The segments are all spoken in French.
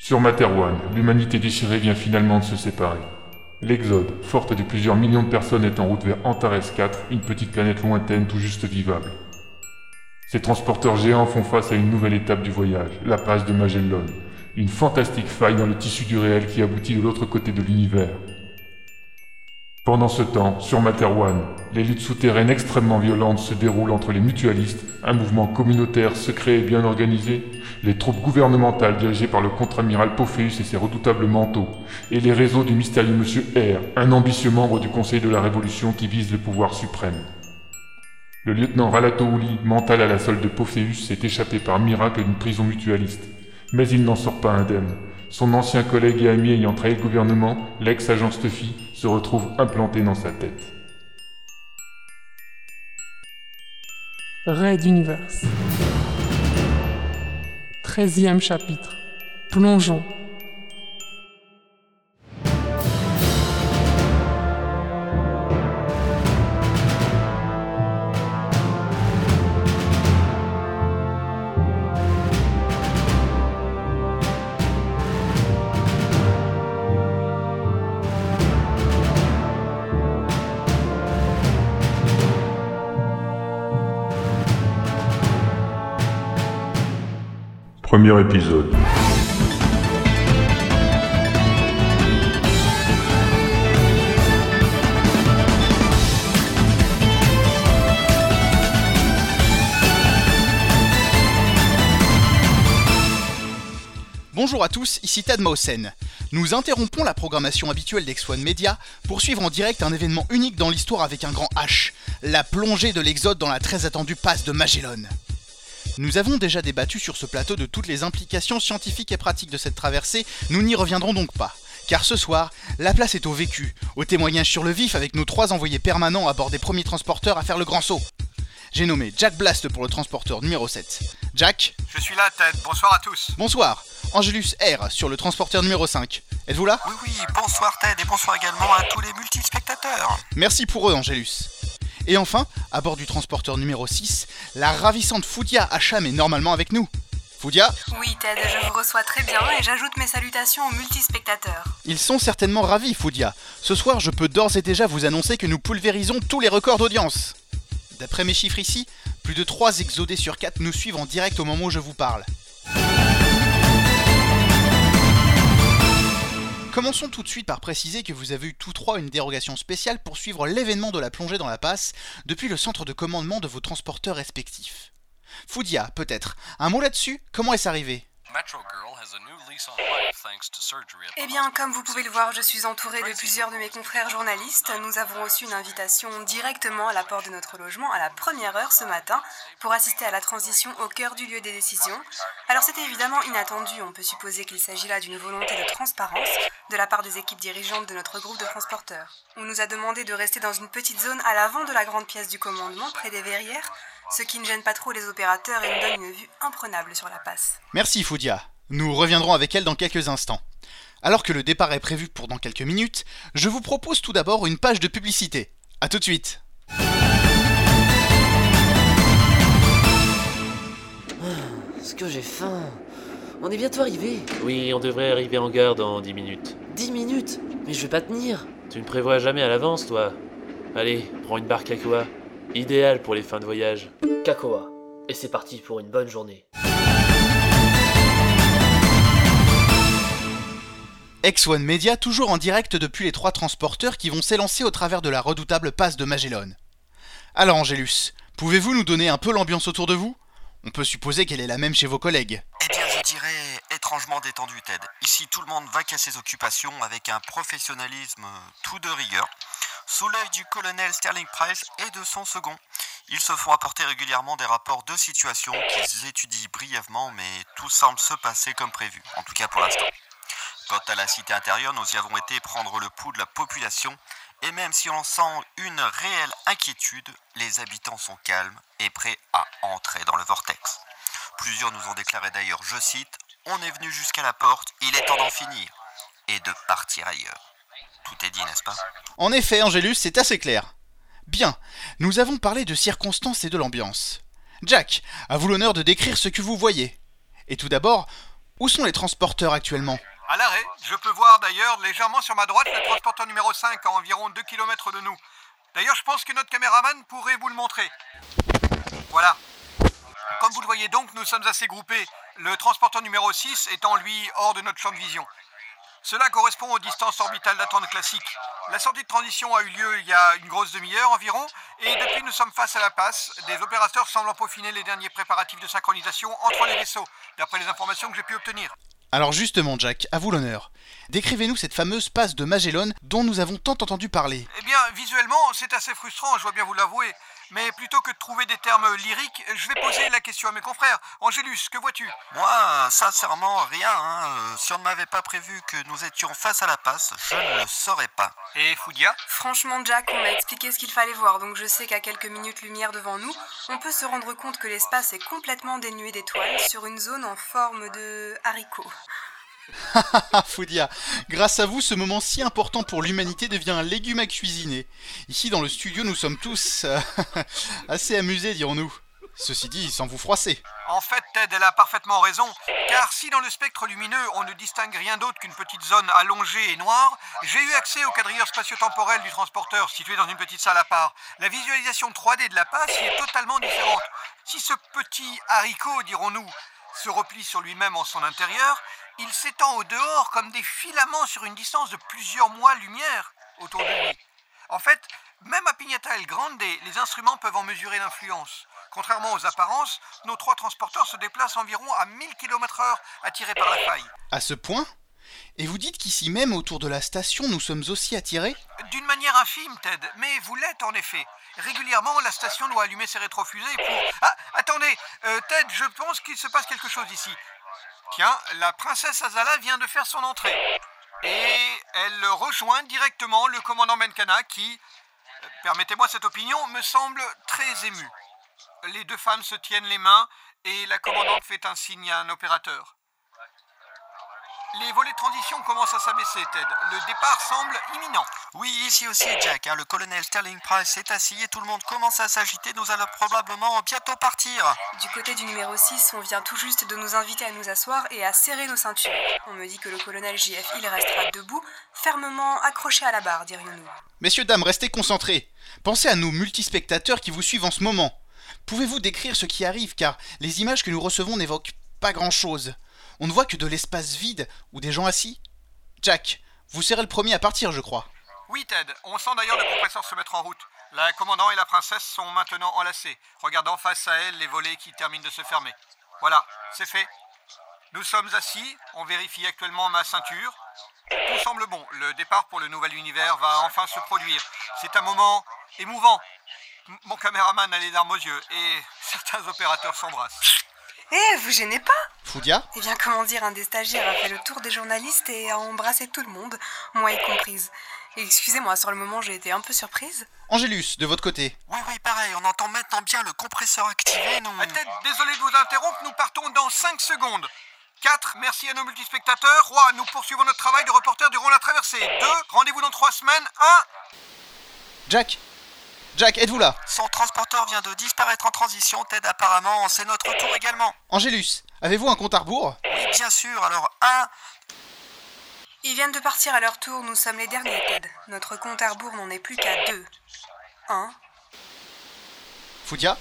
Sur Materwan, l'humanité déchirée vient finalement de se séparer. L'Exode, forte de plusieurs millions de personnes, est en route vers Antares 4, une petite planète lointaine tout juste vivable. Ces transporteurs géants font face à une nouvelle étape du voyage, la passe de Magellan, une fantastique faille dans le tissu du réel qui aboutit de l'autre côté de l'univers. Pendant ce temps, sur Materwan, les luttes souterraines extrêmement violentes se déroulent entre les mutualistes, un mouvement communautaire secret et bien organisé, les troupes gouvernementales dirigées par le contre-amiral Pophéus et ses redoutables manteaux, et les réseaux du mystérieux Monsieur R, un ambitieux membre du Conseil de la Révolution qui vise le pouvoir suprême. Le lieutenant Ralatouli, mental à la solde de Pophéus, s'est échappé par miracle d'une prison mutualiste, mais il n'en sort pas indemne. Son ancien collègue et ami ayant trahi le gouvernement, l'ex-agent Stuffy, se retrouve implanté dans sa tête. Raid Universe. 13e chapitre. Plongeons. Premier épisode. Bonjour à tous, ici Tad Mausen. Nous interrompons la programmation habituelle d'X1 Media pour suivre en direct un événement unique dans l'histoire avec un grand H, la plongée de l'Exode dans la très attendue passe de Magellan. Nous avons déjà débattu sur ce plateau de toutes les implications scientifiques et pratiques de cette traversée, nous n'y reviendrons donc pas. Car ce soir, la place est au vécu, au témoignage sur le vif avec nos trois envoyés permanents à bord des premiers transporteurs à faire le grand saut. J'ai nommé Jack Blast pour le transporteur numéro 7. Jack Je suis là, Ted. Bonsoir à tous. Bonsoir. Angelus R sur le transporteur numéro 5. Êtes-vous là? Oui, oui, bonsoir, Ted, et bonsoir également à tous les multispectateurs. Merci pour eux, Angelus. Et enfin, à bord du transporteur numéro 6, la ravissante Foudia Hacham est normalement avec nous. Foudia Oui, Ted, je vous reçois très bien et j'ajoute mes salutations aux multispectateurs. Ils sont certainement ravis, Foudia. Ce soir, je peux d'ores et déjà vous annoncer que nous pulvérisons tous les records d'audience. D'après mes chiffres ici, plus de 3 exodés sur 4 nous suivent en direct au moment où je vous parle. Commençons tout de suite par préciser que vous avez eu tous trois une dérogation spéciale pour suivre l'événement de la plongée dans la passe depuis le centre de commandement de vos transporteurs respectifs. Foudia, peut-être, un mot là-dessus? Comment est-ce arrivé? Eh bien, comme vous pouvez le voir, je suis entouré de plusieurs de mes confrères journalistes. Nous avons reçu une invitation directement à la porte de notre logement à la première heure ce matin pour assister à la transition au cœur du lieu des décisions. Alors c'était évidemment inattendu, on peut supposer qu'il s'agit là d'une volonté de transparence de la part des équipes dirigeantes de notre groupe de transporteurs. On nous a demandé de rester dans une petite zone à l'avant de la grande pièce du commandement, près des verrières, ce qui ne gêne pas trop les opérateurs et nous donne une vue imprenable sur la passe. Merci Foudia. Nous reviendrons avec elle dans quelques instants. Alors que le départ est prévu pour dans quelques minutes, je vous propose tout d'abord une page de publicité. A tout de suite. Ce que j'ai faim? On est bientôt arrivé. Oui, on devrait arriver en gare dans 10 minutes. 10 minutes? Mais je vais pas tenir. Tu ne prévois jamais à l'avance, toi. Allez, prends une barque Aqua. Idéal pour les fins de voyage. Kakoa. Et c'est parti pour une bonne journée. X1 Media toujours en direct depuis les trois transporteurs qui vont s'élancer au travers de la redoutable passe de Magellan. Alors Angélus, pouvez-vous nous donner un peu l'ambiance autour de vous? On peut supposer qu'elle est la même chez vos collègues. Eh bien, je dirais étrangement détendu, Ted. Ici, tout le monde va à ses occupations avec un professionnalisme tout de rigueur. Sous l'œil du colonel Sterling Price et de son second, ils se font apporter régulièrement des rapports de situation qu'ils étudient brièvement, mais tout semble se passer comme prévu, en tout cas pour l'instant. Quant à la cité intérieure, nous y avons été prendre le pouls de la population, et même si on sent une réelle inquiétude, les habitants sont calmes et prêts à entrer dans le vortex. Plusieurs nous ont déclaré d'ailleurs, je cite, On est venu jusqu'à la porte, il est temps d'en finir, et de partir ailleurs. Tout est dit, n'est-ce pas? En effet, Angélus, c'est assez clair. Bien, nous avons parlé de circonstances et de l'ambiance. Jack, à vous l'honneur de décrire ce que vous voyez. Et tout d'abord, Où sont les transporteurs actuellement? À l'arrêt, je peux voir d'ailleurs légèrement sur ma droite le transporteur numéro 5 à environ 2 km de nous. D'ailleurs, je pense que notre caméraman pourrait vous le montrer. Voilà. Comme vous le voyez donc, nous sommes assez groupés. Le transporteur numéro 6 étant lui hors de notre champ de vision. Cela correspond aux distances orbitales d'attente classiques. La sortie de transition a eu lieu il y a une grosse demi-heure environ, et depuis nous sommes face à la passe. Des opérateurs semblent peaufiner les derniers préparatifs de synchronisation entre les vaisseaux, d'après les informations que j'ai pu obtenir. Alors justement, Jack, à vous l'honneur. Décrivez-nous cette fameuse passe de Magellan dont nous avons tant entendu parler. Eh bien, visuellement, c'est assez frustrant, je dois bien vous l'avouer. Mais plutôt que de trouver des termes lyriques, je vais poser la question à mes confrères. Angélus, que vois-tu? Moi, sincèrement, rien. hein. Euh, Si on ne m'avait pas prévu que nous étions face à la passe, je ne le saurais pas. Et Foudia? Franchement, Jack, on m'a expliqué ce qu'il fallait voir, donc je sais qu'à quelques minutes lumière devant nous, on peut se rendre compte que l'espace est complètement dénué d'étoiles sur une zone en forme de haricot. Foudia, grâce à vous, ce moment si important pour l'humanité devient un légume à cuisiner. Ici, dans le studio, nous sommes tous euh, assez amusés, dirons-nous. Ceci dit, sans vous froisser. En fait, Ted, elle a parfaitement raison. Car si dans le spectre lumineux, on ne distingue rien d'autre qu'une petite zone allongée et noire, j'ai eu accès au quadrilleur spatio-temporel du transporteur, situé dans une petite salle à part. La visualisation 3D de la passe y est totalement différente. Si ce petit haricot, dirons-nous, se replie sur lui-même en son intérieur, il s'étend au dehors comme des filaments sur une distance de plusieurs mois-lumière autour de lui. En fait, même à Pignata El Grande, les instruments peuvent en mesurer l'influence. Contrairement aux apparences, nos trois transporteurs se déplacent environ à 1000 km/h attirés par la faille. À ce point Et vous dites qu'ici même, autour de la station, nous sommes aussi attirés? D'une manière infime, Ted, mais vous l'êtes en effet. Régulièrement, la station doit allumer ses rétrofusées pour... Ah, attendez, euh, Ted, je pense qu'il se passe quelque chose ici. Tiens, la princesse Azala vient de faire son entrée. Et elle rejoint directement le commandant Benkana qui, euh, permettez-moi cette opinion, me semble très ému. Les deux femmes se tiennent les mains et la commandante fait un signe à un opérateur. Les volets de transition commencent à s'abaisser, Ted. Le départ semble imminent. Oui, ici aussi, Jack. hein, le colonel Sterling Price est assis et tout le monde commence à s'agiter. Nous allons probablement bientôt partir. Du côté du numéro 6, on vient tout juste de nous inviter à nous asseoir et à serrer nos ceintures. On me dit que le colonel JF, il restera debout, fermement accroché à la barre, dirions-nous. Messieurs, dames, restez concentrés. Pensez à nos multispectateurs qui vous suivent en ce moment. Pouvez-vous décrire ce qui arrive car les images que nous recevons n'évoquent pas grand-chose. On ne voit que de l'espace vide ou des gens assis. Jack, vous serez le premier à partir, je crois. Oui, Ted. On sent d'ailleurs le compresseur se mettre en route. La commandant et la princesse sont maintenant enlacés, regardant face à elle les volets qui terminent de se fermer. Voilà, c'est fait. Nous sommes assis, on vérifie actuellement ma ceinture. Tout semble bon, le départ pour le nouvel univers va enfin se produire. C'est un moment émouvant. M- Mon caméraman a les larmes aux yeux et certains opérateurs s'embrassent. Eh, vous gênez pas? Foudia Eh bien, comment dire, un des stagiaires a fait le tour des journalistes et a embrassé tout le monde, moi y comprise. Et Excusez-moi, sur le moment, j'ai été un peu surprise. Angélus, de votre côté. Oui, oui, pareil. On entend maintenant bien le compresseur activé. Nous... Ah, Ted, désolé de vous interrompre, nous partons dans 5 secondes. 4. Merci à nos multispectateurs. 3. Nous poursuivons notre travail de reporter durant la traversée. 2. Rendez-vous dans 3 semaines. 1. Jack Jack, êtes-vous là? Son transporteur vient de disparaître en transition. Ted, apparemment, c'est notre tour également. Angélus, avez-vous un compte à rebours? Oui, bien sûr. Alors, 1. Ils viennent de partir à leur tour, nous sommes les derniers, Ted. Notre compte à rebours n'en est plus qu'à deux. Un. Foudia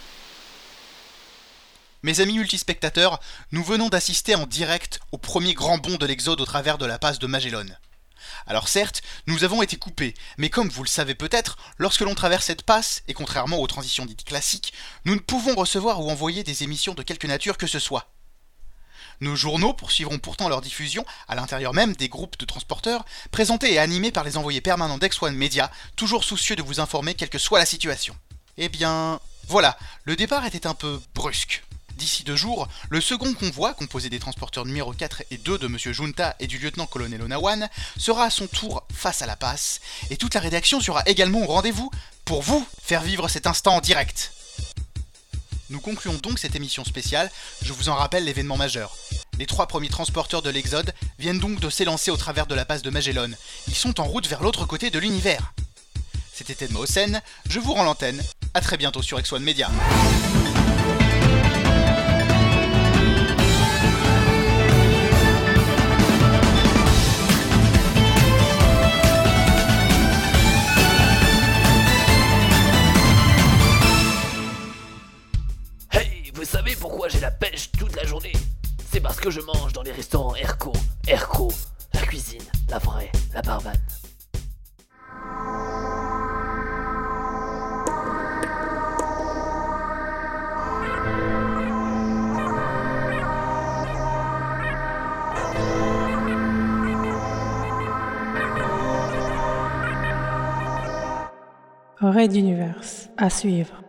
Mes amis multispectateurs, nous venons d'assister en direct au premier grand bond de l'Exode au travers de la passe de Magellan. Alors certes, nous avons été coupés, mais comme vous le savez peut-être, lorsque l'on traverse cette passe, et contrairement aux transitions dites classiques, nous ne pouvons recevoir ou envoyer des émissions de quelque nature que ce soit. Nos journaux poursuivront pourtant leur diffusion à l'intérieur même des groupes de transporteurs, présentés et animés par les envoyés permanents d'X1 Media, toujours soucieux de vous informer quelle que soit la situation. Eh bien, voilà, le départ était un peu brusque. D'ici deux jours, le second convoi, composé des transporteurs numéro 4 et 2 de M. Junta et du lieutenant-colonel Onawan, sera à son tour face à la passe, et toute la rédaction sera également au rendez-vous pour vous faire vivre cet instant en direct. Nous concluons donc cette émission spéciale, je vous en rappelle l'événement majeur. Les trois premiers transporteurs de l'Exode viennent donc de s'élancer au travers de la passe de Magellan. Ils sont en route vers l'autre côté de l'univers. C'était Ed Mausen, je vous rends l'antenne. À très bientôt sur X1 Media. pourquoi j'ai la pêche toute la journée C'est parce que je mange dans les restaurants Erco. Erco, la cuisine, la vraie, la barbane. Red Universe à suivre.